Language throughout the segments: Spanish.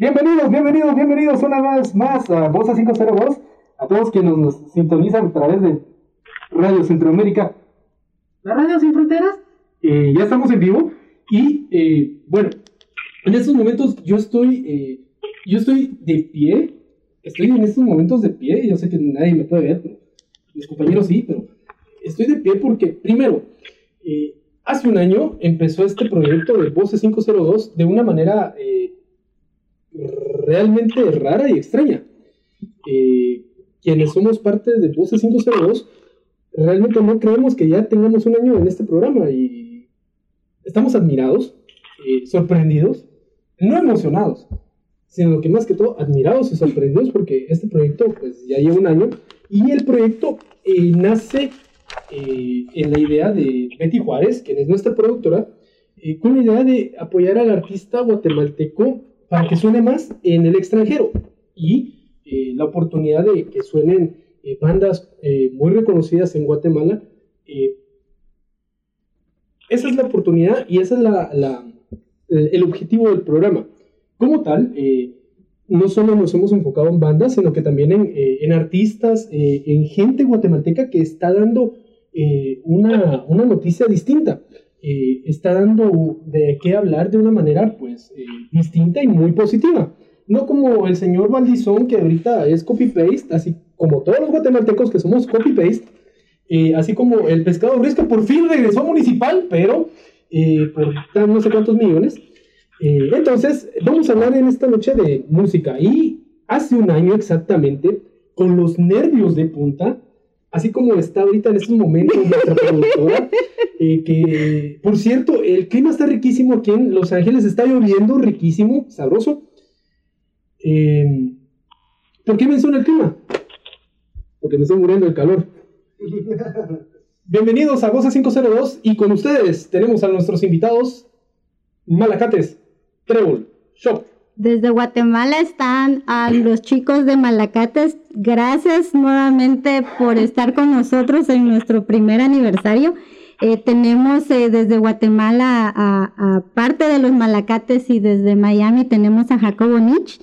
Bienvenidos, bienvenidos, bienvenidos una vez más a Voz 502, a todos quienes nos sintonizan a través de Radio Centroamérica, la radio sin fronteras. Eh, ya estamos en vivo. Y eh, bueno, en estos momentos yo estoy, eh, yo estoy de pie, estoy en estos momentos de pie, yo sé que nadie me puede ver, pero mis compañeros sí, pero estoy de pie porque primero, hace un año empezó este proyecto de Voces 502 de una manera realmente rara y extraña. Eh, quienes somos parte de Voces 502, realmente no creemos que ya tengamos un año en este programa y estamos admirados, eh, sorprendidos, no emocionados, sino que más que todo admirados y sorprendidos porque este proyecto pues ya lleva un año y el proyecto eh, nace en la idea de Betty Juárez, quien es nuestra productora, con la idea de apoyar al artista guatemalteco para que suene más en el extranjero y eh, la oportunidad de que suenen eh, bandas eh, muy reconocidas en Guatemala. esa es la oportunidad y ese es la, el objetivo del programa. Como tal, no solo nos hemos enfocado en bandas, sino que también en, artistas, en gente guatemalteca que está dando una noticia distinta. Eh, está dando de qué hablar de una manera pues eh, distinta y muy positiva. No como el señor Valdizón que ahorita es copy-paste, así como todos los guatemaltecos que somos copy-paste, eh, así como el pescado gris que por fin regresó a municipal, pero por no sé cuántos millones. entonces, vamos a hablar en esta noche de música y hace un año exactamente, con los nervios de punta, así como está ahorita en estos momentos nuestra productora, eh, que por cierto, el clima está riquísimo aquí en Los Ángeles, está lloviendo riquísimo, sabroso. Eh, ¿Por qué menciona el clima? Porque me estoy muriendo el calor. Bienvenidos a Goza 502 y con ustedes tenemos a nuestros invitados Malacates, Trébol, Shop, desde Guatemala están a los chicos de Malacates. Gracias nuevamente por estar con nosotros en nuestro primer aniversario. Eh, tenemos eh, desde Guatemala a, parte de los Malacates y desde Miami tenemos a Jacobo Nich.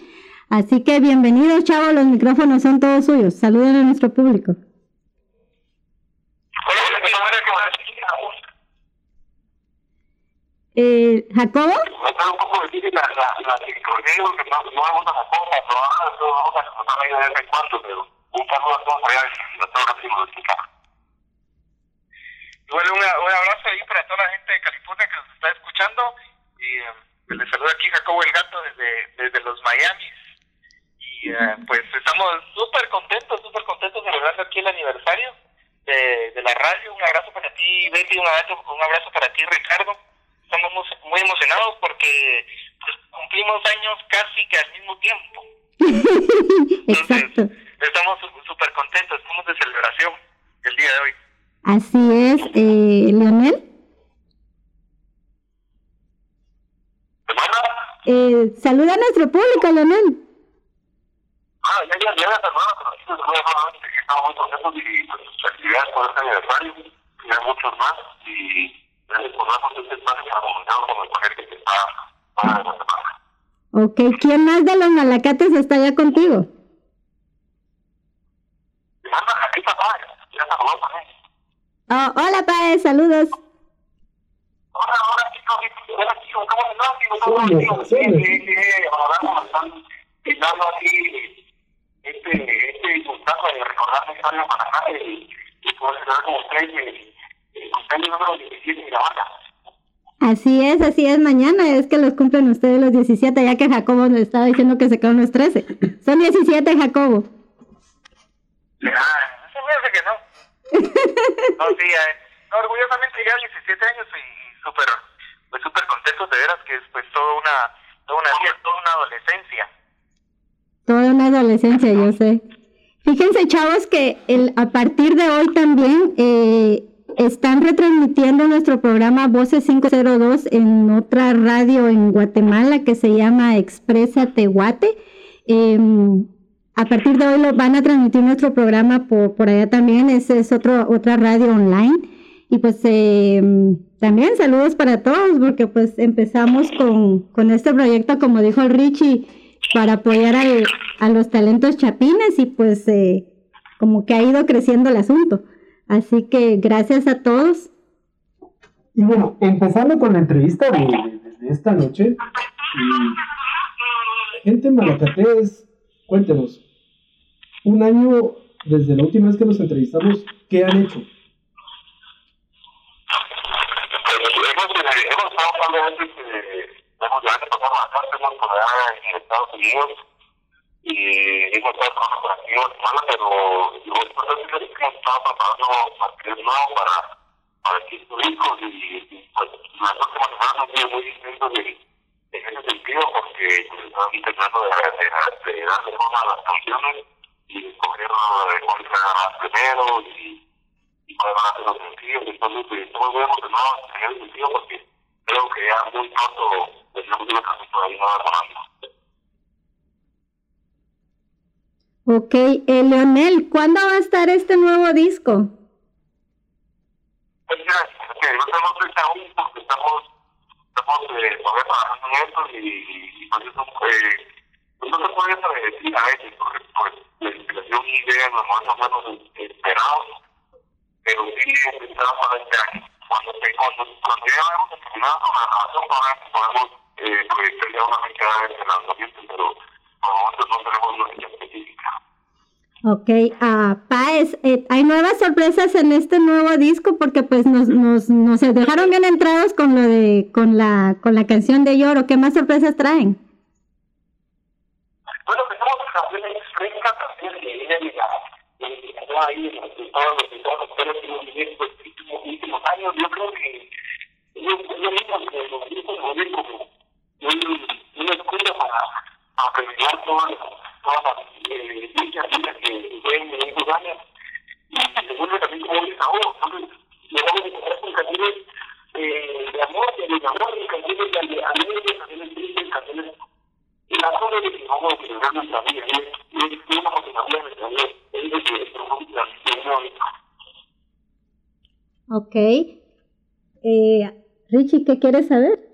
Así que bienvenidos, chavos. Los micrófonos son todos suyos. Saluden a nuestro público. Eh, ¿Jacobo? Un poco la, la, porque no, no a pero vamos a de pero un saludo a todos allá de música. Bueno, un abrazo ahí para toda la gente de California que nos está escuchando y eh, les saluda aquí Jacobo el Gato desde, desde los Miami. Y eh, pues estamos súper contentos, súper contentos celebrando aquí el aniversario de, de la radio. Un abrazo para ti, Betty, un abrazo, un abrazo para ti, Ricardo estamos muy emocionados porque pues, cumplimos años casi que al mismo tiempo. Exacto. estamos súper contentos, estamos de celebración el día de hoy. Así es, eh, Leonel. Eh, saluda a nuestro público, Leonel. Ah, ya, ya, ya, estamos muy contentos y pues, felicidades por este aniversario, y hay muchos más, y Ok, ¿quién más de los malacates está allá contigo? Oh, hola, Pae, saludos. Hola, hola, chicos, hola, chicos, ¿cómo están? ¿Cómo están? Sí, sí, sí, ahora están quitando así este, este gustazo de recordar la historia de Panamá y, y poder ver como ustedes Así es, así es. Mañana es que los cumplen ustedes los 17, ya que Jacobo nos estaba diciendo que se quedan los 13. Son 17, Jacobo. Ah, se me hace que no. No, sí, eh, no, orgullosamente ya 17 años y súper pues súper contentos de veras que es pues toda una, toda una vida, toda una adolescencia. Toda una adolescencia, yo sé. Fíjense, chavos, que el, a partir de hoy también eh, están retransmitiendo nuestro programa Voces 502 en otra radio en Guatemala que se llama Expresa Tehuate. Em, a partir de hoy lo van a transmitir nuestro programa por, por allá también. Esa es otro, otra radio online. Y pues em, también saludos para todos porque pues empezamos con, con este proyecto, como dijo el Richie, para apoyar a los talentos chapines y pues eh, como que ha ido creciendo el asunto. Así que gracias a todos. Y bueno, empezando con la entrevista de, esta noche, gente malacatés, cuéntenos, un año desde la última vez que nos entrevistamos, ¿qué han hecho? en Estados Unidos y hemos estado trabajando por aquí en Guatemala, pero lo importante es que hemos estado preparando material nuevo para, para aquí turísticos y, y pues las próximas semanas han sido muy distintos en ese sentido porque están intentando de, de, de, darle forma a las canciones y escoger cuál se haga primero y, y cuáles van a ser los sencillos. Entonces, pues, estamos muy emocionados en ese sentido porque creo que ya muy pronto Ok, eh, Leonel, ¿cuándo va a estar este nuevo disco? Pues mira, que no tenemos fecha aún estamos eh, todavía trabajando en esto y, y, pues eso eh, pues no se puede a veces porque pues la inspiración y idea no más o menos esperados, pero sí empezamos para este año. Cuando, cuando, cuando ya hemos terminado la grabación, podemos eh, proyectar ya una fecha de lanzamiento, pero por el momento no tenemos una fecha específica. Ok, uh, Paez, eh, hay nuevas sorpresas en este nuevo disco porque pues nos, nos, nos dejaron bien entrados con lo de con la con la canción de Lloro. ¿Qué más sorpresas traen? Bueno, tenemos canciones frescas, canciones que vienen de la ahí en todos los todos los últimos últimos años. Yo creo que yo, yo mismo que los discos lo como una escuela para aprender todas, todas eh, eh, de de de de la. Eh, Richie, ¿qué quieres saber?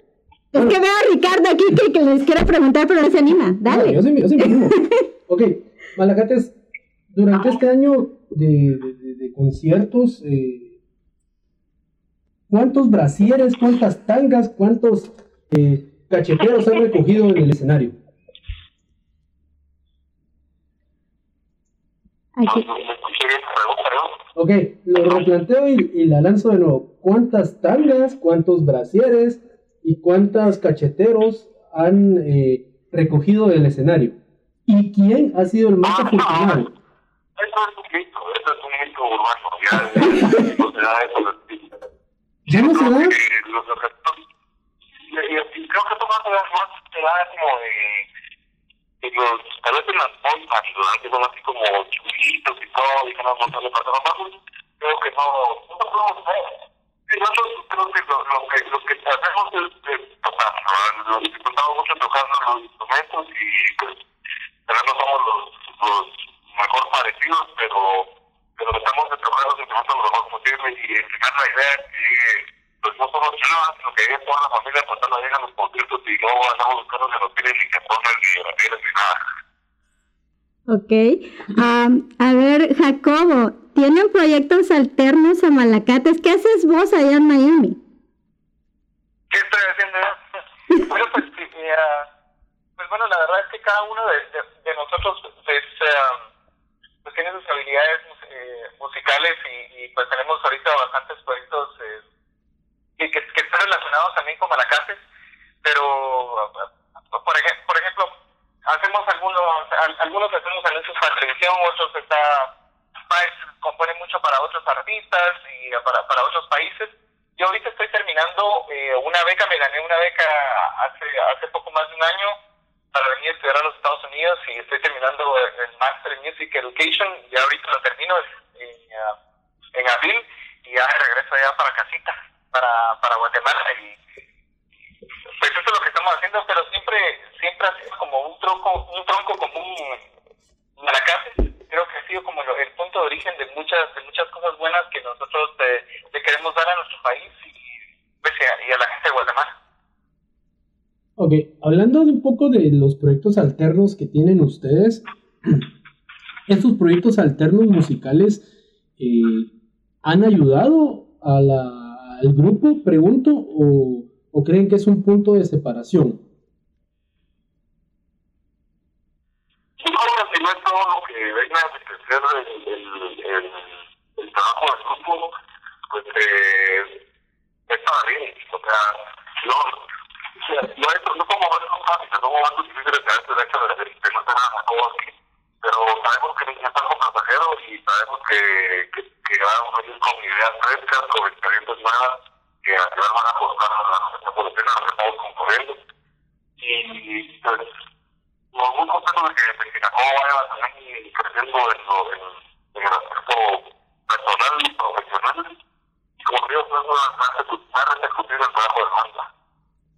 Es que veo a Ricardo aquí que, que, les quiero preguntar, pero no se anima. Dale. yo sí, yo sí me animo. ok, Malacates, durante este año de, de, de conciertos, eh, ¿cuántos brasieres, cuántas tangas, cuántos eh, cacheteros han recogido en el escenario? Aquí. Ok, lo replanteo y, y la lanzo de nuevo. ¿Cuántas tangas, cuántos brasieres, y cuántos cacheteros han eh, recogido del escenario. ¿Y quién ha sido el más ah, afortunado? Eso es un mito, eso es un mito urbano, ya no se da eso. ¿Ya no se da? Los objetos, y creo que esto más se da, más se da como de, de los, tal vez en las bolsas, que son así como chulitos y todo, y que no montan de pasaron bajos, creo que no, no podemos ver nosotros creo que lo, que lo que hacemos es, tocar, ¿no? nos disfrutamos mucho tocando los instrumentos y pues no somos los, los mejor parecidos, pero pero estamos de tocar los instrumentos lo mejor posible y enseñar la idea que pues no solo chavas, sino que es toda la familia cuando llegan los conciertos y no andamos buscando que nos tienen ni que ponen ni raperos ni nada. Ok. Um, a ver, Jacobo, tienen proyectos alternos a Malacates. ¿Qué haces vos allá en Miami? ¿Qué estoy haciendo? bueno, pues, pues bueno, la verdad es que cada uno de, nosotros pues, pues, tiene sus habilidades eh, musicales y, pues tenemos ahorita bastantes proyectos eh, que, que, están relacionados también con Malacates, pero por, ejemplo, por ejemplo, hacemos algunos, algunos hacemos anuncios para televisión, otros está artistas y para, para otros países. Yo ahorita estoy terminando eh, una beca, me gané una beca hace, hace poco más de un año para venir a estudiar a los Estados Unidos y estoy terminando el Master Music Education, ya ahorita lo termino en, en abril y ya regreso ya para casita, para, para Guatemala y pues eso es lo que estamos haciendo, pero siempre siempre ha sido como un tronco, un tronco común Malacates creo que ha sido como punto de origen de muchas de muchas cosas buenas que nosotros eh, le queremos dar a nuestro país y, pues, y a la gente de Guatemala. Ok, hablando de un poco de los proyectos alternos que tienen ustedes, estos proyectos alternos musicales eh, han ayudado a la, al grupo, pregunto, o, o, creen que es un punto de separación? No es todo lo que venga a crecer el, el, trabajo del grupo, pues eh, está bien, o sea, no, no, es, no como momentos fáciles, son momentos difíciles que a veces de hecho de, de no tener a todo aquí, pero sabemos que es algo pasajero y sabemos que, que, que van a venir con ideas frescas, con experiencias nuevas, que al final van a aportar a la evolución a la que estamos concurriendo. Y pues, muy contentos de que, de que Jacobo vaya también creciendo en, lo, en, en el aspecto personal y profesional. Y como digo, es una más repercutido el trabajo de banda.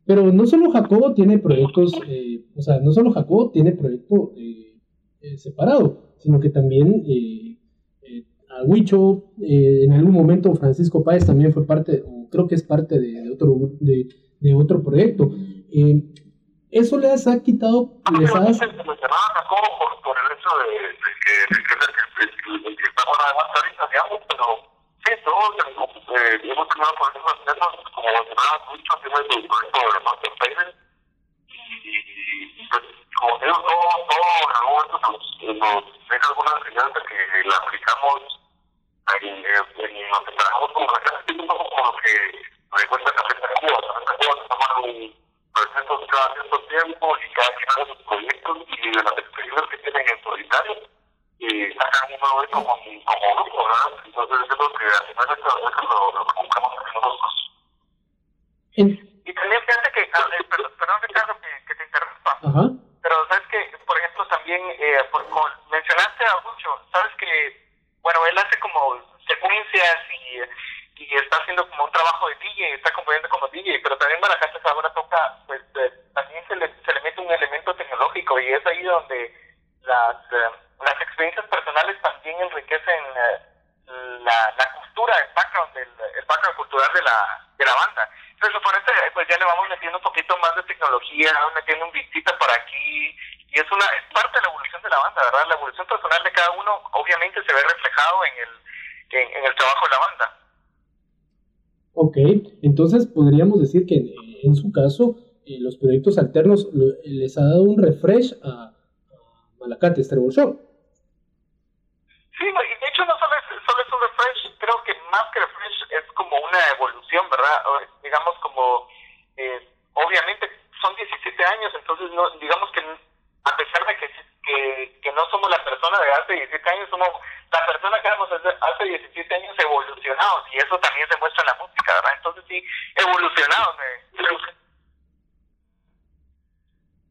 Pero no solo Jacobo tiene proyectos, eh, o sea, no solo Jacobo tiene proyecto eh, eh, separado, sino que también eh, eh, a Huicho, en algún momento Francisco Páez también fue parte, o creo que es parte de, de otro, de, de, otro proyecto. ¿Eso les ha quitado, les ha... mencionaba Jacobo por, por el hecho de, de que, de que, de que, está de más ahorita, digamos, pero sí, todos eh, hemos tenido proyectos alternos, como mencionaba mucho, tiene el proyecto de Master Payment, y, pues, como digo, todo, todo en algún momento nos, nos deja alguna enseñanza que la aplicamos en, en, en lo que trabajamos como la es un poco como lo que me cuenta Café de Cuba, Café de Cuba se toman proyectos cada cierto tiempo y cada quien hace sus proyectos y de las experiencias que tienen en solitario y sacan uno de eso como, como grupo, ¿verdad? Entonces yo creo que al final eso, eso lo, lo que buscamos nosotros. Y también fíjate que, perdón, perdón Ricardo, que, que te interrumpa. Ajá. Pero sabes que, por ejemplo, también eh, por, mencionaste a mucho, sabes que, bueno, él hace como secuencias y, y está haciendo como un trabajo de DJ, está componiendo como DJ, pero también Malacates ahora toca, pues eh, también se le, se le mete un elemento tecnológico y es ahí donde las, eh, las experiencias personales también enriquecen la, la cultura, el background, del, el background cultural de la, de la banda. Entonces, por eso, pues ya le vamos metiendo un poquito más de tecnología, metiendo un visita por aquí, y es una es parte de la evolución de la banda, ¿verdad? La evolución personal de cada uno obviamente se ve reflejado en el, en, en el trabajo de la banda. Ok, entonces podríamos decir que en, en su caso, eh, los proyectos alternos lo, les ha dado un refresh a, a Malacates Trevor Show. Sí, y de hecho no solo es, solo es un refresh, creo que más que refresh es como una evolución, ¿verdad? Digamos como, eh, obviamente son 17 años, entonces no, digamos que a pesar de que, que, que no somos la persona de hace 17 años, somos la persona que éramos hace 17 años evolucionados, y eso también se muestra en la música, ¿verdad? Entonces sí, evolucionados. Eh.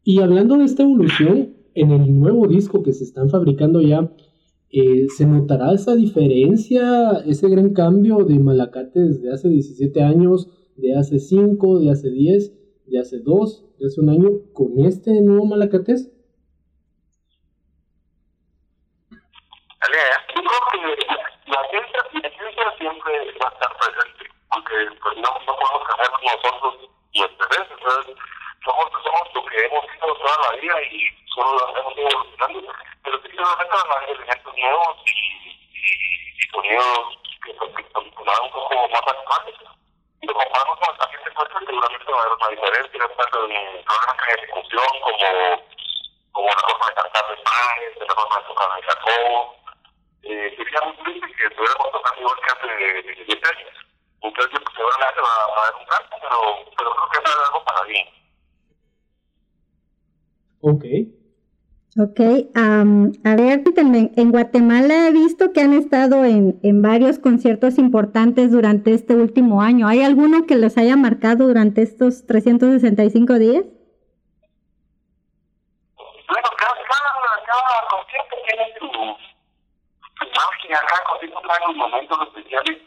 Y hablando de esta evolución, en el nuevo disco que se están fabricando ya, eh, ¿se notará esa diferencia, ese gran cambio de Malacates de hace 17 años, de hace 5, de hace 10, de hace 2, de hace un año, con este nuevo Malacates? Yo creo que la ciencia, la ciencia siempre va a estar presente, porque pues, no, no podemos cambiar nosotros veces, entonces somos, somos lo que hemos sido toda la vida y solo hemos ido evolucionando pero sí se van elementos nuevos y, y, y sonidos que, que, que un poco más actuales. Y lo comparamos con el paciente fuerte, seguramente va a haber una diferencia, tanto en programas de ejecución como, como la forma de cantar de Páez, la forma de tocar de Jacobo. Eh, sería muy triste que estuviéramos tocando igual que hace 17 años. Entonces, seguramente va, va a haber un cambio, pero, pero creo que es algo para bien. Ok. Ok, um, a ver, en Guatemala he visto que han estado en, en, varios conciertos importantes durante este último año. ¿Hay alguno que los haya marcado durante estos 365 días? Bueno, cada, cada, cada concierto tiene su, magia, cada concierto trae momentos especiales,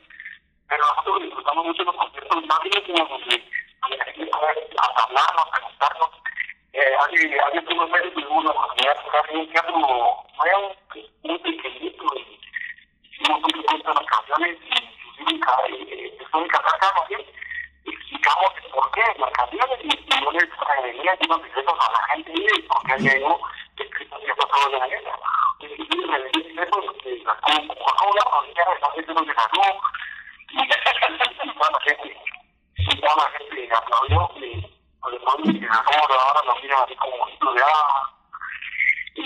pero nosotros disfrutamos mucho los conciertos más íntimos donde hablarnos, preguntarnos. Eh, hace, hace unos meses tuvimos la oportunidad de tocar en un teatro nuevo, muy pequeñito, y hicimos un recuento de las canciones, y inclusive después de cantar cada canción, explicamos el por qué las canciones, y yo les venía y nos regreso llegó, escrito que pasó de la guerra. Y me decía eso, que la Coca-Cola, la gente no se ganó, y toda gente, y la gente aplaudió, y además de que ahora lo miran así como un de ah. Y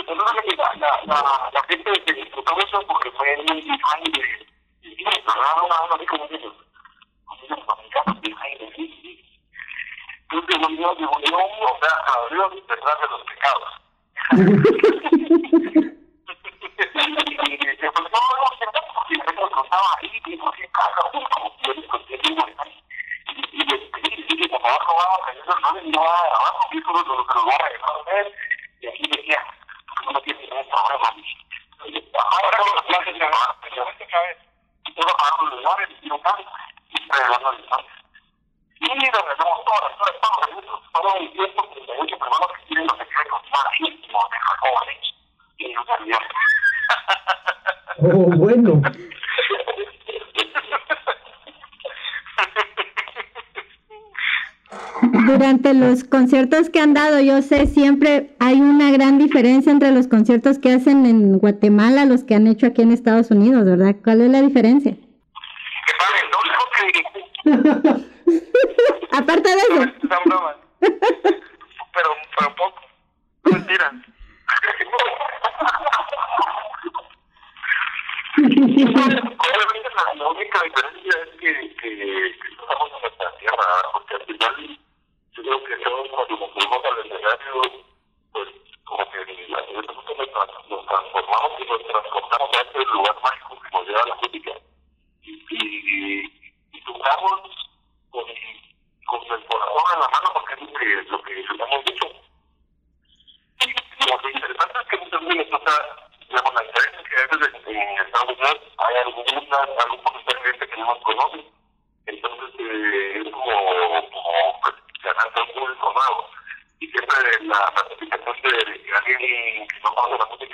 entonces la, la, la, la gente que disfrutó eso porque fue muy fan de, y ¿verdad? Una, ellos. Así como scenes, Entonces uno, o sea, abrió detrás de los pecados. y después, no, no, no, y me contaba ahí, y no sé, cada uno, yo les conté, y y y por favor, no vamos a hacer eso, no, no, abajo, y eso lo que lo voy a dejar ver, y aquí decía, no tiene ningún problema. Ahora con las de más, pero esta vez, todo pagando los lugares, y no cambia, y está hablando de los y regresamos todas las historias, todos los minutos, fueron 138 personas que tienen los secretos más íntimos de Jacob y no sabía. Oh, bueno. Durante los conciertos que han dado, yo sé, siempre hay una gran diferencia entre los conciertos que hacen en Guatemala los que han hecho aquí en Estados Unidos, ¿verdad? ¿Cuál es la diferencia? Que sé que Aparte de eso. Son bromas. Pero, pero poco. Mentira. Obviamente la, única diferencia es que, que, estamos en nuestra tierra, porque al final yo creo que todos cuando nos fuimos al escenario, pues como que a cierto punto nos, nos transformamos y nos transportamos a este lugar mágico que nos lleva la música. Y, y, y tocamos con, con el corazón en la mano porque es lo que, lo que hemos dicho. Y lo interesante es que muchas veces nos toca, digamos, la diferencia que a veces en Estados Unidos hay alguna, algún porcentaje de gente que no nos conoce. Entonces eh, es como, como pues, ganarse un público nuevo. Y siempre la ratificación de, de alguien que no conoce la música, después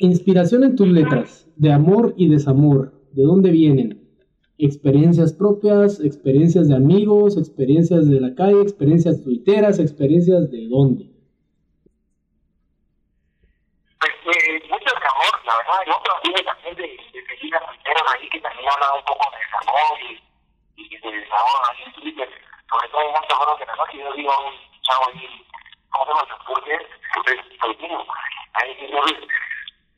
inspiración en tus letras, de amor y desamor, ¿de dónde vienen? Experiencias propias, experiencias de amigos, experiencias de la calle, experiencias tuiteras, experiencias de dónde. Pues eh, mucho desamor, la verdad, yo también también de, de seguir a Twitter ahí que también habla un poco de desamor y, y de desamor ahí en Twitter, sobre todo en muchos foros que la noche yo digo a un chavo ahí, ¿cómo se llama? Porque es político, ahí que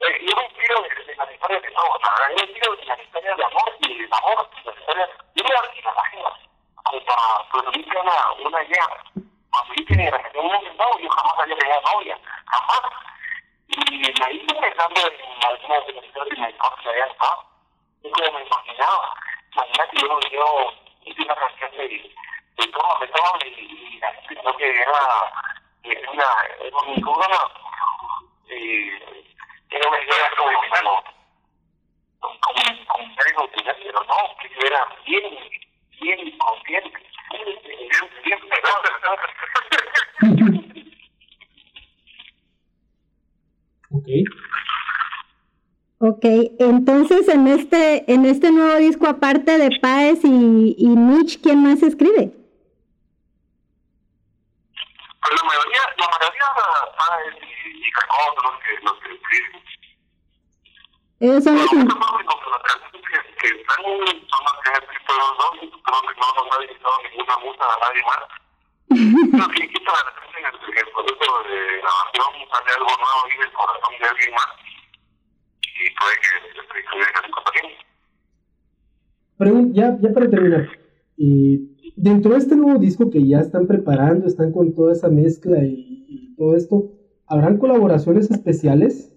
yo, eh, yo me inspiro de, de las historias de la verdad, yo me inspiro de las historias de amor y de desamor, las historias, yo me las imagino, como para producir una, una idea, cuando yo tenía relación con un novio, yo jamás había tenido novia, jamás, y me ahí pensando en algunas de las historias de esposa que había estado, y como me imaginaba, imagínate yo, yo hice una canción de, de todo, de todo, y, y pensó que era una, era un, como una, eh, era una idea como, como, como, como ser inútil, pero no, que yo era bien, bien consciente, bien, bien. Ok. Ok, entonces en este, en este nuevo disco, aparte de Páez y, y Mitch, ¿quién más escribe? Pues la mayoría, la mayoría Páez y, y Cacón son los que, los que escriben. Ellos son los que... muchos músicos de las canciones que, que están son las que han escrito los dos, y creo que no nos ha dedicado musa a nadie más. Pero si quita de repente en el, el proceso de grabación sale algo nuevo ahí del corazón de alguien más, y puede que se escriba en también. Pregun- ya, ya para terminar, eh, dentro de este nuevo disco que ya están preparando, están con toda esa mezcla y, y todo esto, ¿habrán colaboraciones especiales?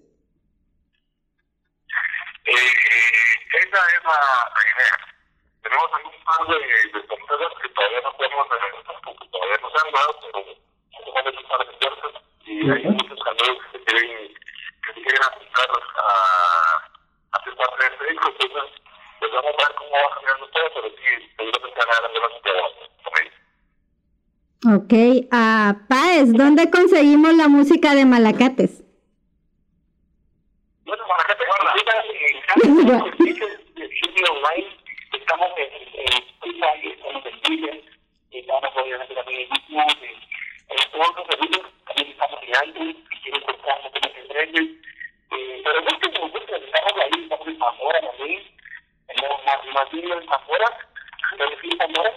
Eh, esa es la, la idea. Tenemos algún par de, de sorpresas que todavía no podemos adelantar porque todavía no se han dado, pero son un par de sorpresas Y hay muchos amigos que quieren, que se quieren apuntar a, a ser parte de este disco, entonces pues vamos a ver cómo va cambiando todo, pero sí, seguramente van a dar algunas ideas por ahí. Ok, a Páez, ¿dónde conseguimos la música de Malacates? Bueno, Malacate, en cada servicios de sitio online, estamos en Spotify, estamos en Twitter, estamos obviamente también en YouTube, en todos los servicios, también estamos en iTunes, si quieren encontrar nosotros en ellos. Pero busquen, busquen, estamos ahí, estamos en Zamora también, tenemos más, más vídeos en Zamora, en Zamora,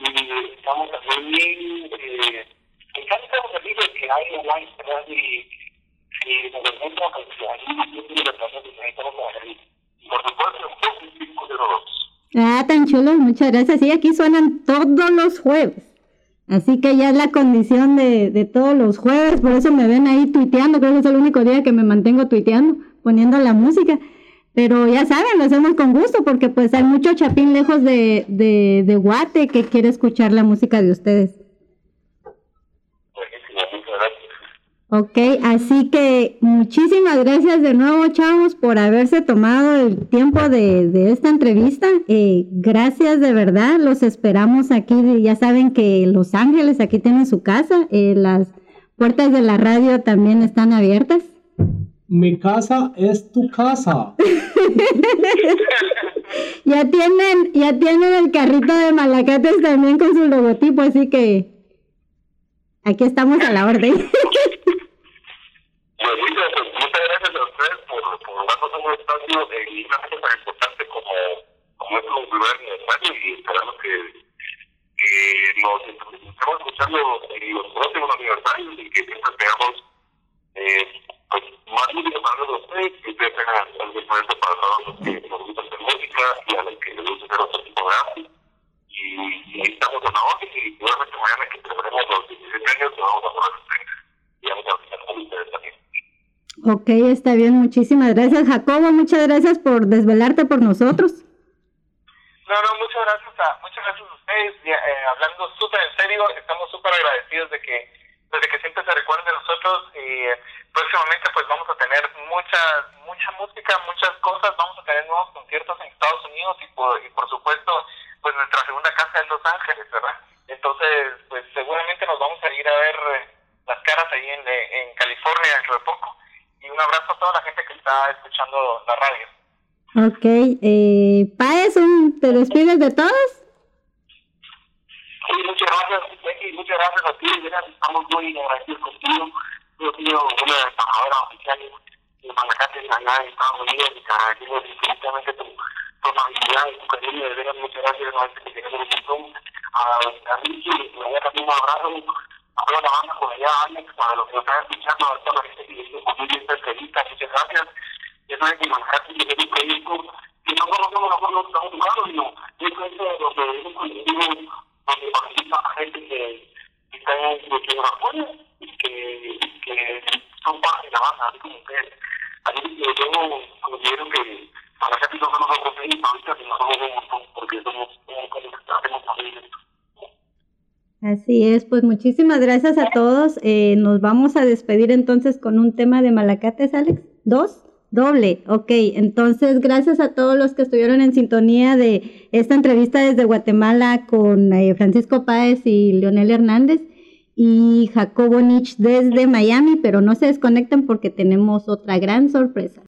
y estamos también eh, en casi todos los servicios que hay online, ¿verdad? Y, y nos encontramos con que ahí siempre lo tratamos de tener todos los ahí. Y por supuesto, en 502. Ah, tan chulo, muchas gracias. Sí, aquí suenan todos los jueves. Así que ya es la condición de, de todos los jueves, por eso me ven ahí tuiteando, creo que es el único día que me mantengo tuiteando, poniendo la música. Pero ya saben, lo hacemos con gusto porque pues hay mucho chapín lejos de, de, de Guate que quiere escuchar la música de ustedes. Buenísimo, muchas gracias. Ok, así que muchísimas gracias de nuevo, chavos, por haberse tomado el tiempo de, de esta entrevista. Eh, gracias de verdad, los esperamos aquí. Ya saben que Los Ángeles aquí tienen su casa, eh, las puertas de la radio también están abiertas. Mi casa es tu casa. Ya tienen, ya tienen el carrito de Malacates también con su logotipo, así que aquí estamos a la orden. Pues muchas, muchas gracias a ustedes por, darnos un espacio en una cosa tan importante como, como es un lugar aniversario y esperamos que, que nos estemos escuchando en los próximos aniversarios y que siempre tengamos eh, pues, más música para todos ustedes y ustedes tengan el diferente para todos los que nos gusta hacer música y a los que les gusta hacer otro tipo de arte. Y, y estamos en la orden y seguramente mañana que celebremos los 17 años nos vamos a poner y vamos a con ustedes también. Ok, está bien, muchísimas gracias. Jacobo, muchas gracias por desvelarte por nosotros. No, no, muchas gracias a, muchas gracias a ustedes. Eh, hablando súper en serio, estamos súper agradecidos de que, de que siempre se recuerden de nosotros y eh, próximamente pues vamos a tener mucha, mucha música, muchas cosas, vamos a tener nuevos conciertos en Estados Unidos y por, y por supuesto pues nuestra segunda casa en Los Ángeles, ¿verdad? Entonces pues seguramente nos vamos a ir a ver eh, las caras ahí en, en California dentro de poco. Un abrazo a toda la gente que está escuchando la radio. Ok, eh, Paez, ¿te despides de todos? Sí, muchas gracias, Becky, muchas gracias a ti, estamos muy agradecidos contigo. Yo he sido una embajadora oficial de Malacate allá en Estados Unidos y te agradecemos infinitamente tu, tu amabilidad y tu cariño, de veras, muchas gracias, que un montón. A, a Ricky, le voy a un abrazo a toda la banda por allá, Alex, a los que nos están escuchando, a toda la gente que entrevista, muchas gracias. Ya sabes que es un proyecto que no solo somos nosotros estamos buscando, sino es lo que es un colectivo donde participa gente que, que está en que nos apoya y que, que son la banda, así como ustedes. Así que yo considero que para que no somos nosotros ahorita, sino somos un montón, porque somos que hacemos familia. Así es, pues muchísimas gracias a todos. Eh, nos vamos a despedir entonces con un tema de Malacates, Alex. ¿Dos? Doble, ok. Entonces, gracias a todos los que estuvieron en sintonía de esta entrevista desde Guatemala con eh, Francisco Páez y Leonel Hernández y Jacobo Nich desde Miami, pero no se desconecten porque tenemos otra gran sorpresa.